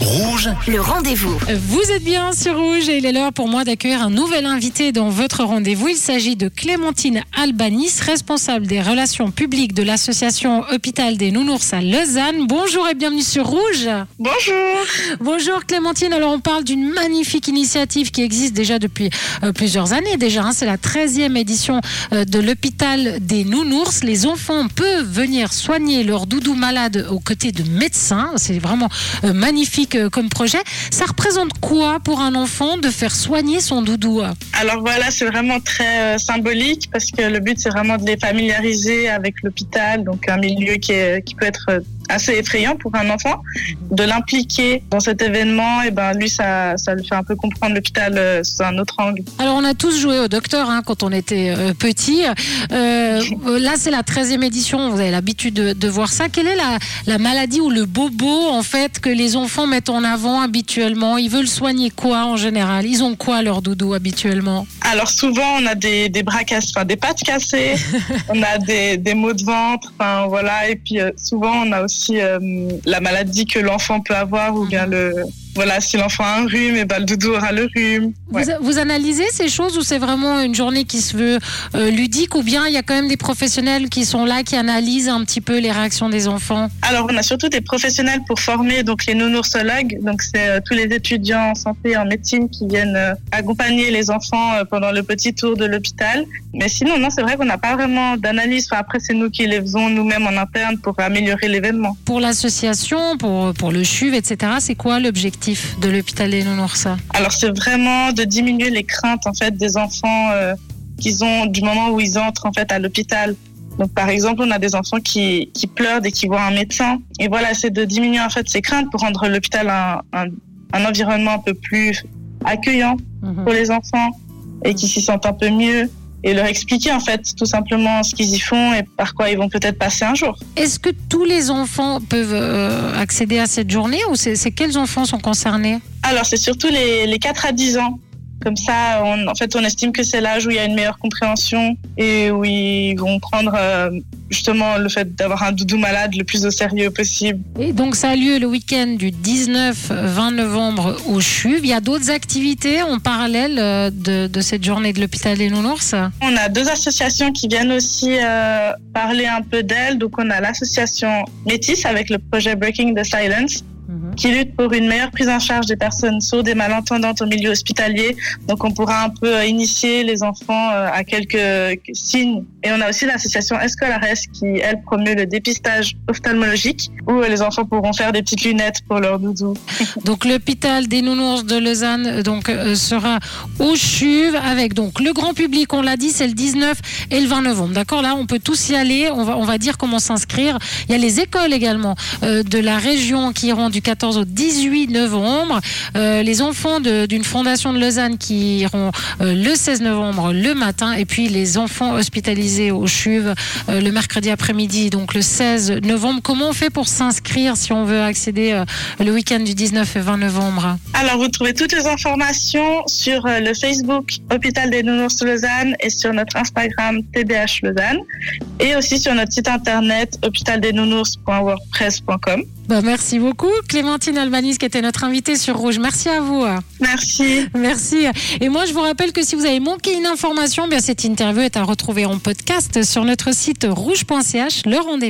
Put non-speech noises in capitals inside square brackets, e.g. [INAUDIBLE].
Rouge, Le rendez-vous. Vous êtes bien sur Rouge et il est l'heure pour moi d'accueillir un nouvel invité dans votre rendez-vous. Il s'agit de Clémentine Albanis, responsable des relations publiques de l'association Hôpital des Nounours à Lausanne. Bonjour et bienvenue sur Rouge. Bonjour. Bonjour Clémentine. Alors on parle d'une magnifique initiative qui existe déjà depuis euh, plusieurs années déjà. hein. C'est la 13e édition euh, de l'hôpital des Nounours. Les enfants peuvent venir soigner leurs doudous malades aux côtés de médecins. C'est vraiment euh, magnifique euh, comme projet. Ça représente quoi pour un enfant de faire soigner son doudou euh Alors voilà, c'est vraiment très euh, symbolique parce que le but c'est vraiment de les familiariser avec l'hôpital, donc un milieu qui, est, qui peut être assez effrayant pour un enfant, de l'impliquer dans cet événement. Et ben lui, ça, ça le fait un peu comprendre l'hôpital euh, sous un autre angle. Alors on a tous joué au docteur hein, quand on était euh, petit. Euh, là c'est la 13e édition, vous avez l'habitude de, de voir ça. Quelle est la, la maladie ou le bobo en fait que les enfants mettent en avant habituellement? Ils veulent soigner quoi en général? Ils ont quoi leur doudou habituellement? Alors souvent, on a des, des bras cassés, enfin des pattes cassées, [LAUGHS] on a des, des maux de ventre, enfin voilà. Et puis souvent, on a aussi euh, la maladie que l'enfant peut avoir ou bien le voilà, si l'enfant a un rhume, et ben le doudou aura le rhume. Ouais. vous, vous analysez ces choses ou c'est vraiment une journée qui se veut euh, ludique ou bien il y a quand même des professionnels qui sont là qui analysent un petit peu les réactions des enfants? Alors, on a surtout des professionnels pour former donc les nounoursologues. Donc, c'est euh, tous les étudiants en santé et en médecine qui viennent euh, accompagner les enfants pendant le petit tour de l'hôpital. Mais sinon, non, c'est vrai qu'on n'a pas vraiment d'analyse. Enfin, après, c'est nous qui les faisons nous-mêmes en interne pour améliorer l'événement. Pour l'association, pour, pour le CHUV, etc., c'est quoi l'objectif? De l'hôpital des nounours Alors, c'est vraiment de diminuer les craintes en fait des enfants euh, qu'ils ont du moment où ils entrent en fait à l'hôpital. Donc, par exemple, on a des enfants qui, qui pleurent dès qu'ils voient un médecin. Et voilà, c'est de diminuer en fait ces craintes pour rendre l'hôpital un, un, un environnement un peu plus accueillant pour les enfants et qu'ils s'y sentent un peu mieux et leur expliquer en fait tout simplement ce qu'ils y font et par quoi ils vont peut-être passer un jour. Est-ce que tous les enfants peuvent euh, accéder à cette journée ou c'est quels enfants sont concernés? Alors c'est surtout les, les 4 à 10 ans. Comme ça, on, en fait, on estime que c'est l'âge où il y a une meilleure compréhension et où ils vont prendre euh, justement le fait d'avoir un doudou malade le plus au sérieux possible. Et donc ça a lieu le week-end du 19-20 novembre au CHUV. Il y a d'autres activités en parallèle euh, de, de cette journée de l'hôpital des nounours? On a deux associations qui viennent aussi euh, parler un peu d'elles. Donc on a l'association Métis avec le projet Breaking the Silence qui lutte pour une meilleure prise en charge des personnes sourdes et malentendantes au milieu hospitalier. Donc on pourra un peu euh, initier les enfants euh, à quelques signes. Et on a aussi l'association Escolares qui, elle, promeut le dépistage ophtalmologique où euh, les enfants pourront faire des petites lunettes pour leur doudou. [LAUGHS] Donc l'hôpital des nounours de Lausanne donc sera au CHUV avec donc le grand public, on l'a dit, c'est le 19 et le 20 novembre. D'accord Là, on peut tous y aller. On va on va dire comment s'inscrire. Il y a les écoles également de la région qui iront du 14 au 18 novembre. Euh, les enfants d'une fondation de Lausanne qui iront euh, le 16 novembre le matin et puis les enfants hospitalisés au CHUV euh, le mercredi après-midi donc le 16 novembre. Comment on fait pour s'inscrire si on veut accéder le week-end du 19 et 20 novembre? Alors, vous trouvez toutes les informations sur le Facebook Hôpital des Nounours Lausanne et sur notre Instagram TDH Lausanne et aussi sur notre site internet hôpitaldesnounours.wordpress.com. Bah, merci beaucoup, Clémentine Albanis, qui était notre invitée sur Rouge. Merci à vous. Merci. Merci. Et moi, je vous rappelle que si vous avez manqué une information, bien cette interview est à retrouver en podcast sur notre site rouge.ch. Le rendez-vous.